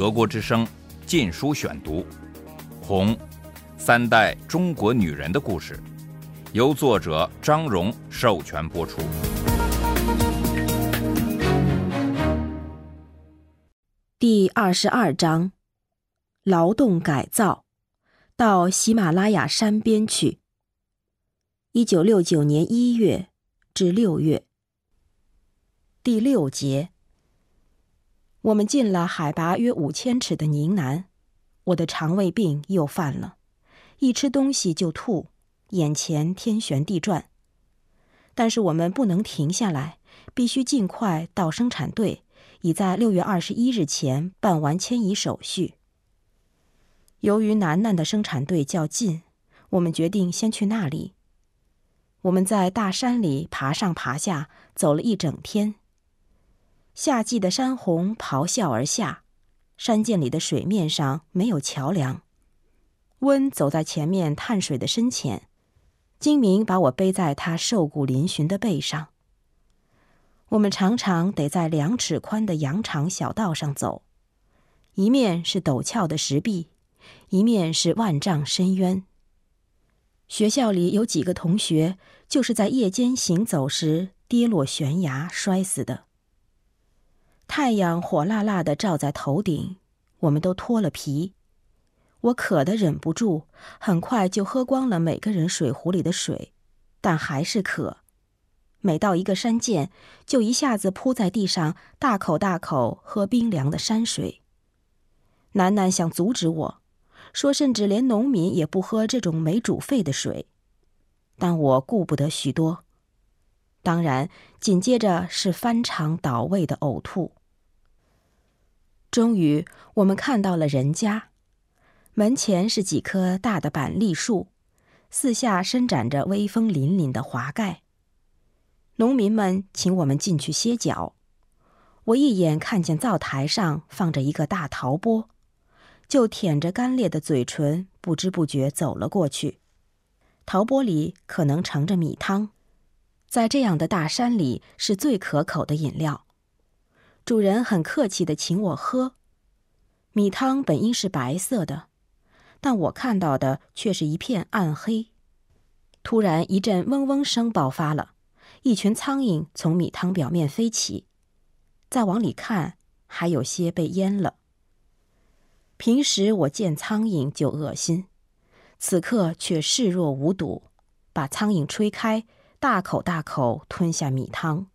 德国之声《禁书选读》，《红》，三代中国女人的故事，由作者张荣授权播出。第二十二章：劳动改造，到喜马拉雅山边去。一九六九年一月至六月。第六节。我们进了海拔约五千尺的宁南，我的肠胃病又犯了，一吃东西就吐，眼前天旋地转。但是我们不能停下来，必须尽快到生产队，已在六月二十一日前办完迁移手续。由于楠楠的生产队较近，我们决定先去那里。我们在大山里爬上爬下，走了一整天。夏季的山洪咆哮而下，山涧里的水面上没有桥梁。温走在前面探水的深浅，金明把我背在他瘦骨嶙峋的背上。我们常常得在两尺宽的羊肠小道上走，一面是陡峭的石壁，一面是万丈深渊。学校里有几个同学就是在夜间行走时跌落悬崖摔死的。太阳火辣辣的照在头顶，我们都脱了皮。我渴得忍不住，很快就喝光了每个人水壶里的水，但还是渴。每到一个山涧，就一下子扑在地上，大口大口喝冰凉的山水。楠楠想阻止我，说甚至连农民也不喝这种没煮沸的水，但我顾不得许多。当然，紧接着是翻肠倒胃的呕吐。终于，我们看到了人家，门前是几棵大的板栗树，四下伸展着威风凛凛的华盖。农民们请我们进去歇脚，我一眼看见灶台上放着一个大陶钵，就舔着干裂的嘴唇，不知不觉走了过去。陶钵里可能盛着米汤，在这样的大山里是最可口的饮料。主人很客气的请我喝，米汤本应是白色的，但我看到的却是一片暗黑。突然一阵嗡嗡声爆发了，一群苍蝇从米汤表面飞起，再往里看，还有些被淹了。平时我见苍蝇就恶心，此刻却视若无睹，把苍蝇吹开，大口大口吞下米汤。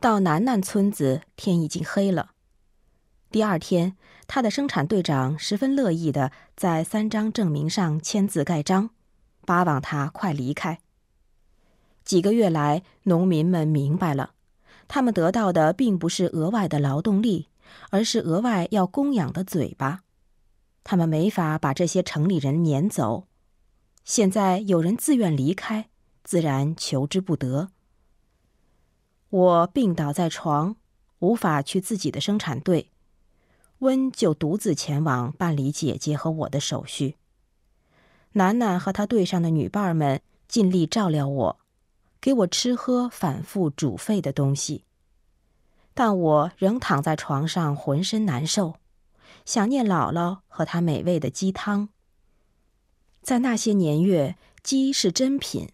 到楠楠村子，天已经黑了。第二天，他的生产队长十分乐意的在三张证明上签字盖章，巴望他快离开。几个月来，农民们明白了，他们得到的并不是额外的劳动力，而是额外要供养的嘴巴。他们没法把这些城里人撵走。现在有人自愿离开，自然求之不得。我病倒在床，无法去自己的生产队，温就独自前往办理姐姐和我的手续。楠楠和她队上的女伴们尽力照料我，给我吃喝反复煮沸的东西，但我仍躺在床上浑身难受，想念姥姥和她美味的鸡汤。在那些年月，鸡是珍品。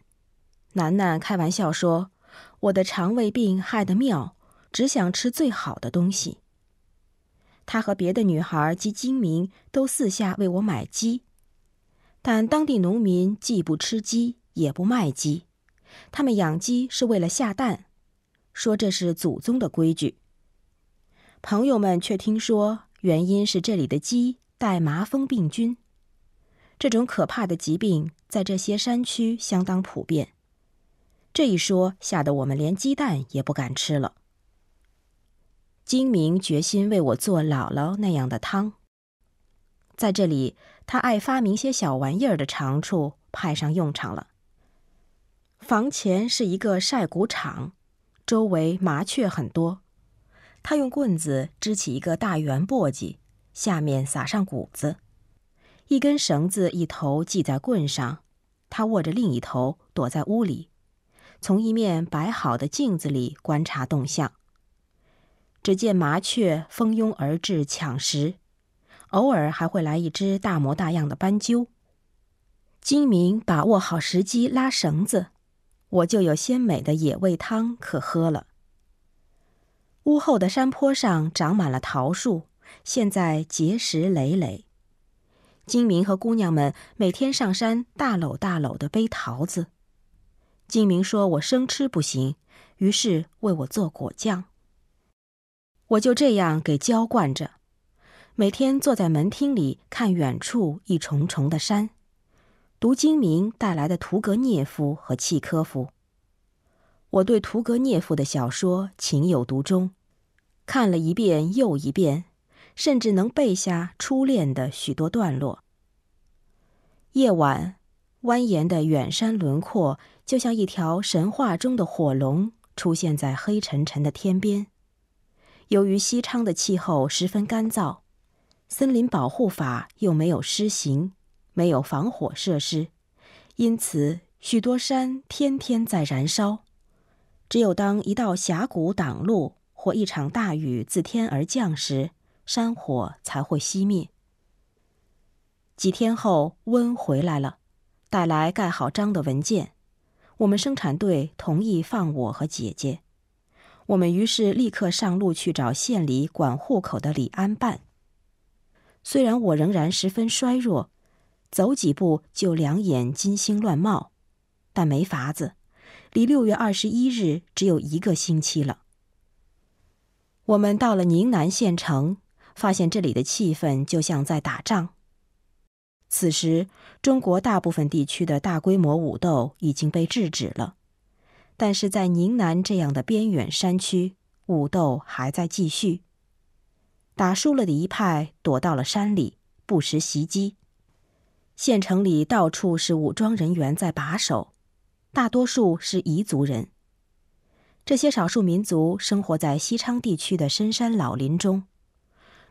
楠楠开玩笑说。我的肠胃病害得妙，只想吃最好的东西。他和别的女孩及精明都四下为我买鸡，但当地农民既不吃鸡，也不卖鸡。他们养鸡是为了下蛋，说这是祖宗的规矩。朋友们却听说，原因是这里的鸡带麻风病菌，这种可怕的疾病在这些山区相当普遍。这一说吓得我们连鸡蛋也不敢吃了。精明决心为我做姥姥那样的汤。在这里，他爱发明些小玩意儿的长处派上用场了。房前是一个晒谷场，周围麻雀很多。他用棍子支起一个大圆簸箕，下面撒上谷子，一根绳子一头系在棍上，他握着另一头，躲在屋里。从一面摆好的镜子里观察动向。只见麻雀蜂拥而至抢食，偶尔还会来一只大模大样的斑鸠。精明把握好时机拉绳子，我就有鲜美的野味汤可喝了。屋后的山坡上长满了桃树，现在结实累累。金明和姑娘们每天上山大篓大篓的背桃子。金明说我生吃不行，于是为我做果酱。我就这样给浇灌着，每天坐在门厅里看远处一重重的山，读金明带来的屠格涅夫和契科夫。我对屠格涅夫的小说情有独钟，看了一遍又一遍，甚至能背下初恋的许多段落。夜晚，蜿蜒的远山轮廓就像一条神话中的火龙出现在黑沉沉的天边。由于西昌的气候十分干燥，森林保护法又没有施行，没有防火设施，因此许多山天天在燃烧。只有当一道峡谷挡路或一场大雨自天而降时，山火才会熄灭。几天后，温回来了，带来盖好章的文件。我们生产队同意放我和姐姐。我们于是立刻上路去找县里管户口的李安办。虽然我仍然十分衰弱，走几步就两眼金星乱冒，但没法子，离六月二十一日只有一个星期了。我们到了宁南县城，发现这里的气氛就像在打仗。此时，中国大部分地区的大规模武斗已经被制止了。但是在宁南这样的边远山区，武斗还在继续。打输了的一派躲到了山里，不时袭击。县城里到处是武装人员在把守，大多数是彝族人。这些少数民族生活在西昌地区的深山老林中，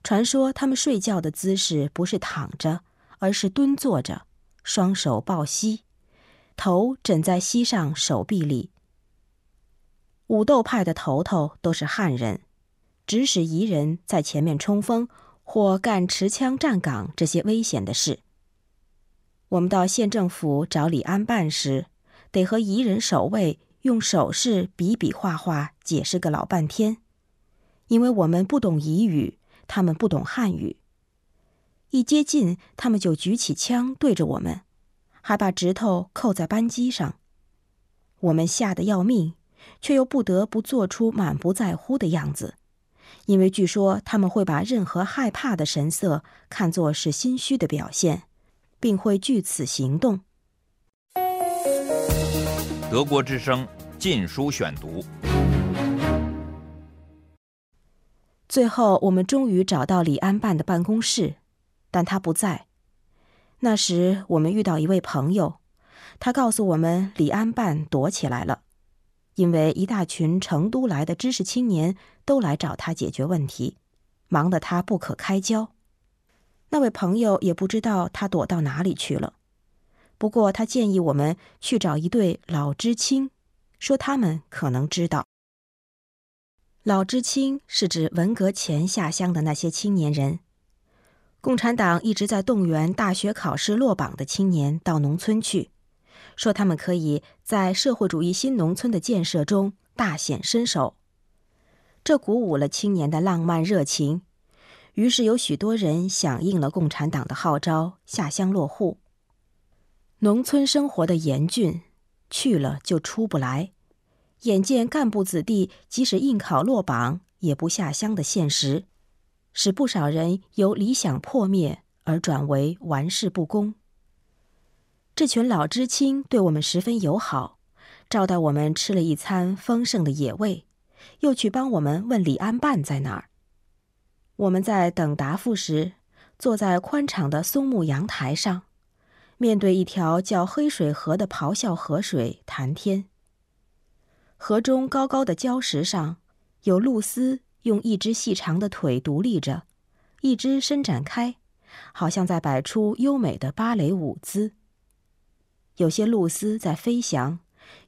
传说他们睡觉的姿势不是躺着，而是蹲坐着，双手抱膝，头枕在膝上手臂里。武斗派的头头都是汉人，指使彝人在前面冲锋或干持枪站岗这些危险的事。我们到县政府找李安办时，得和彝人守卫用手势比比划划解释个老半天，因为我们不懂彝语，他们不懂汉语。一接近，他们就举起枪对着我们，还把指头扣在扳机上，我们吓得要命。却又不得不做出满不在乎的样子，因为据说他们会把任何害怕的神色看作是心虚的表现，并会据此行动。德国之声《禁书选读》，最后我们终于找到李安办的办公室，但他不在。那时我们遇到一位朋友，他告诉我们李安办躲起来了。因为一大群成都来的知识青年都来找他解决问题，忙得他不可开交。那位朋友也不知道他躲到哪里去了。不过他建议我们去找一对老知青，说他们可能知道。老知青是指文革前下乡的那些青年人。共产党一直在动员大学考试落榜的青年到农村去。说他们可以在社会主义新农村的建设中大显身手，这鼓舞了青年的浪漫热情。于是有许多人响应了共产党的号召，下乡落户。农村生活的严峻，去了就出不来。眼见干部子弟即使应考落榜也不下乡的现实，使不少人由理想破灭而转为玩世不恭。这群老知青对我们十分友好，招待我们吃了一餐丰盛的野味，又去帮我们问李安办在哪儿。我们在等答复时，坐在宽敞的松木阳台上，面对一条叫黑水河的咆哮河水谈天。河中高高的礁石上，有鹭鸶用一只细长的腿独立着，一只伸展开，好像在摆出优美的芭蕾舞姿。有些露丝在飞翔，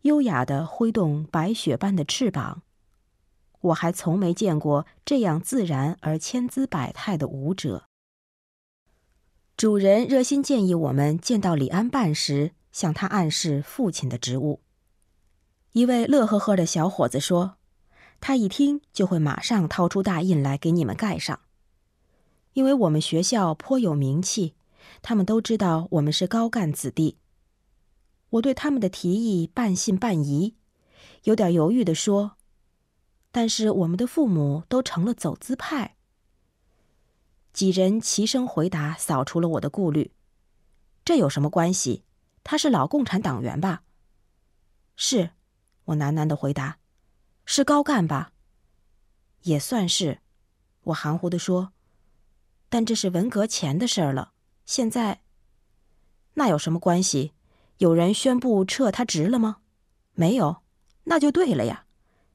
优雅地挥动白雪般的翅膀。我还从没见过这样自然而千姿百态的舞者。主人热心建议我们见到李安办时，向他暗示父亲的职务。一位乐呵呵的小伙子说：“他一听就会马上掏出大印来给你们盖上，因为我们学校颇有名气，他们都知道我们是高干子弟。”我对他们的提议半信半疑，有点犹豫地说：“但是我们的父母都成了走资派。”几人齐声回答，扫除了我的顾虑：“这有什么关系？他是老共产党员吧？”“是。”我喃喃的回答：“是高干吧？”“也算是。”我含糊的说。“但这是文革前的事儿了，现在……那有什么关系？有人宣布撤他职了吗？没有，那就对了呀。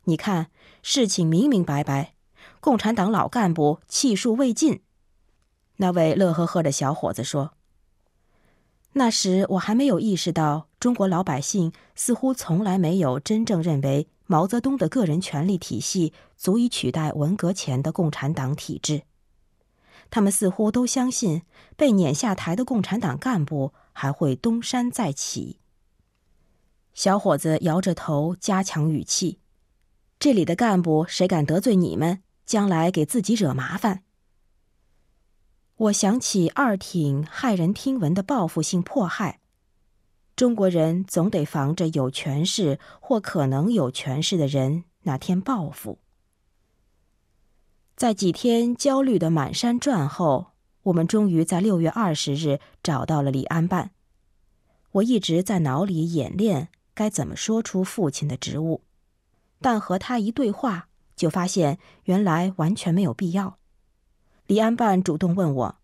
你看，事情明明白白，共产党老干部气数未尽。”那位乐呵呵的小伙子说。那时我还没有意识到，中国老百姓似乎从来没有真正认为毛泽东的个人权力体系足以取代文革前的共产党体制。他们似乎都相信，被撵下台的共产党干部还会东山再起。小伙子摇着头，加强语气：“这里的干部谁敢得罪你们，将来给自己惹麻烦。”我想起二挺骇人听闻的报复性迫害，中国人总得防着有权势或可能有权势的人哪天报复。在几天焦虑的满山转后，我们终于在六月二十日找到了李安办。我一直在脑里演练该怎么说出父亲的职务，但和他一对话，就发现原来完全没有必要。李安办主动问我：“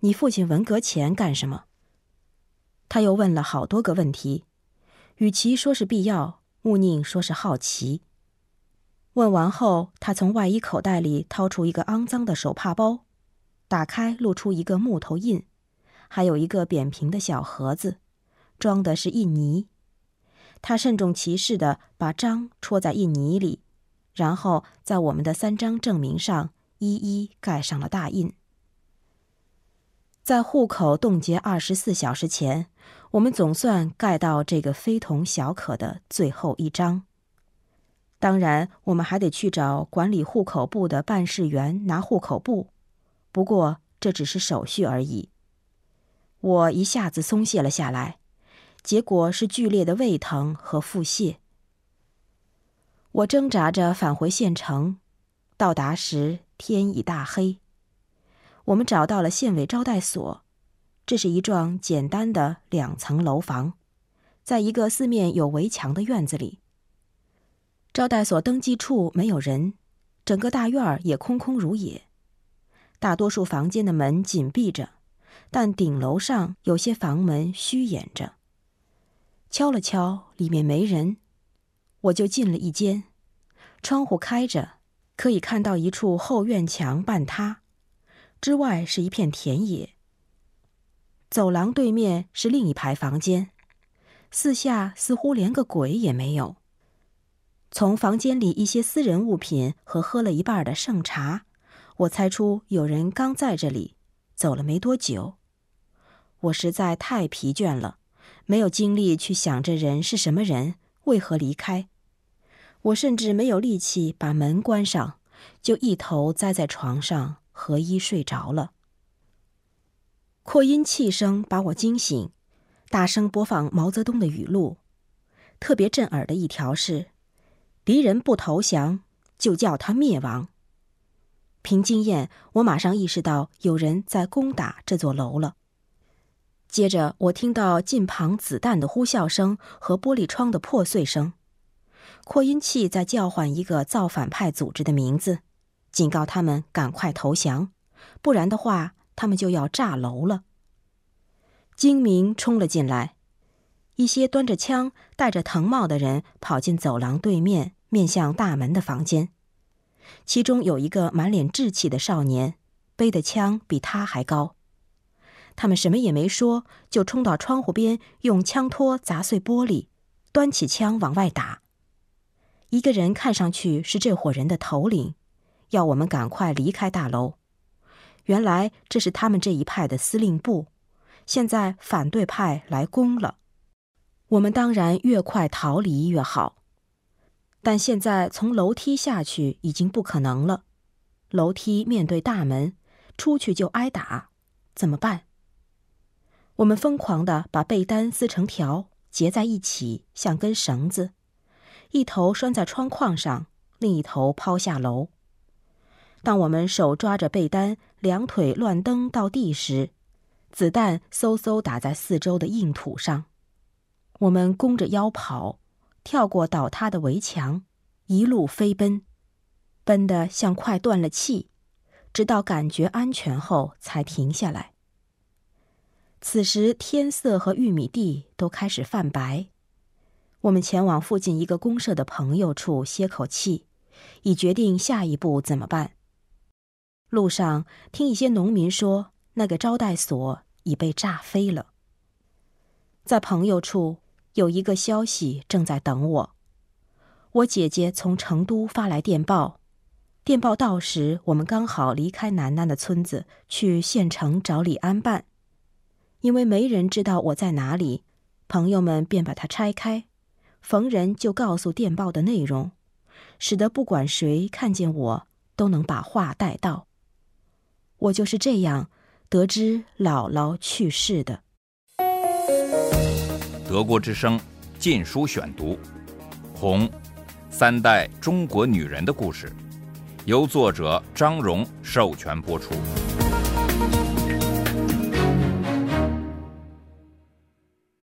你父亲文革前干什么？”他又问了好多个问题，与其说是必要，勿宁说是好奇。问完后，他从外衣口袋里掏出一个肮脏的手帕包，打开露出一个木头印，还有一个扁平的小盒子，装的是印泥。他慎重其事地把章戳在印泥里，然后在我们的三张证明上。一一盖上了大印。在户口冻结二十四小时前，我们总算盖到这个非同小可的最后一章。当然，我们还得去找管理户口簿的办事员拿户口簿，不过这只是手续而已。我一下子松懈了下来，结果是剧烈的胃疼和腹泻。我挣扎着返回县城，到达时。天已大黑，我们找到了县委招待所，这是一幢简单的两层楼房，在一个四面有围墙的院子里。招待所登记处没有人，整个大院儿也空空如也，大多数房间的门紧闭着，但顶楼上有些房门虚掩着。敲了敲，里面没人，我就进了一间，窗户开着。可以看到一处后院墙半塌，之外是一片田野。走廊对面是另一排房间，四下似乎连个鬼也没有。从房间里一些私人物品和喝了一半的剩茶，我猜出有人刚在这里走了没多久。我实在太疲倦了，没有精力去想这人是什么人，为何离开。我甚至没有力气把门关上，就一头栽在床上合衣睡着了。扩音器声把我惊醒，大声播放毛泽东的语录，特别震耳的一条是：“敌人不投降，就叫他灭亡。”凭经验，我马上意识到有人在攻打这座楼了。接着，我听到近旁子弹的呼啸声和玻璃窗的破碎声。扩音器在叫唤一个造反派组织的名字，警告他们赶快投降，不然的话，他们就要炸楼了。精明冲了进来，一些端着枪、戴着藤帽的人跑进走廊对面面向大门的房间，其中有一个满脸稚气的少年，背的枪比他还高。他们什么也没说，就冲到窗户边，用枪托砸碎玻璃，端起枪往外打。一个人看上去是这伙人的头领，要我们赶快离开大楼。原来这是他们这一派的司令部，现在反对派来攻了，我们当然越快逃离越好。但现在从楼梯下去已经不可能了，楼梯面对大门，出去就挨打，怎么办？我们疯狂地把被单撕成条，结在一起，像根绳子，一头拴在窗框上，另一头抛下楼。当我们手抓着被单，两腿乱蹬到地时，子弹嗖嗖打在四周的硬土上。我们弓着腰跑。跳过倒塌的围墙，一路飞奔，奔得像快断了气，直到感觉安全后才停下来。此时天色和玉米地都开始泛白，我们前往附近一个公社的朋友处歇口气，以决定下一步怎么办。路上听一些农民说，那个招待所已被炸飞了。在朋友处。有一个消息正在等我。我姐姐从成都发来电报，电报到时，我们刚好离开楠楠的村子，去县城找李安办。因为没人知道我在哪里，朋友们便把它拆开，逢人就告诉电报的内容，使得不管谁看见我，都能把话带到。我就是这样得知姥姥去世的。德国之声《禁书选读》，《红》，三代中国女人的故事，由作者张荣授权播出。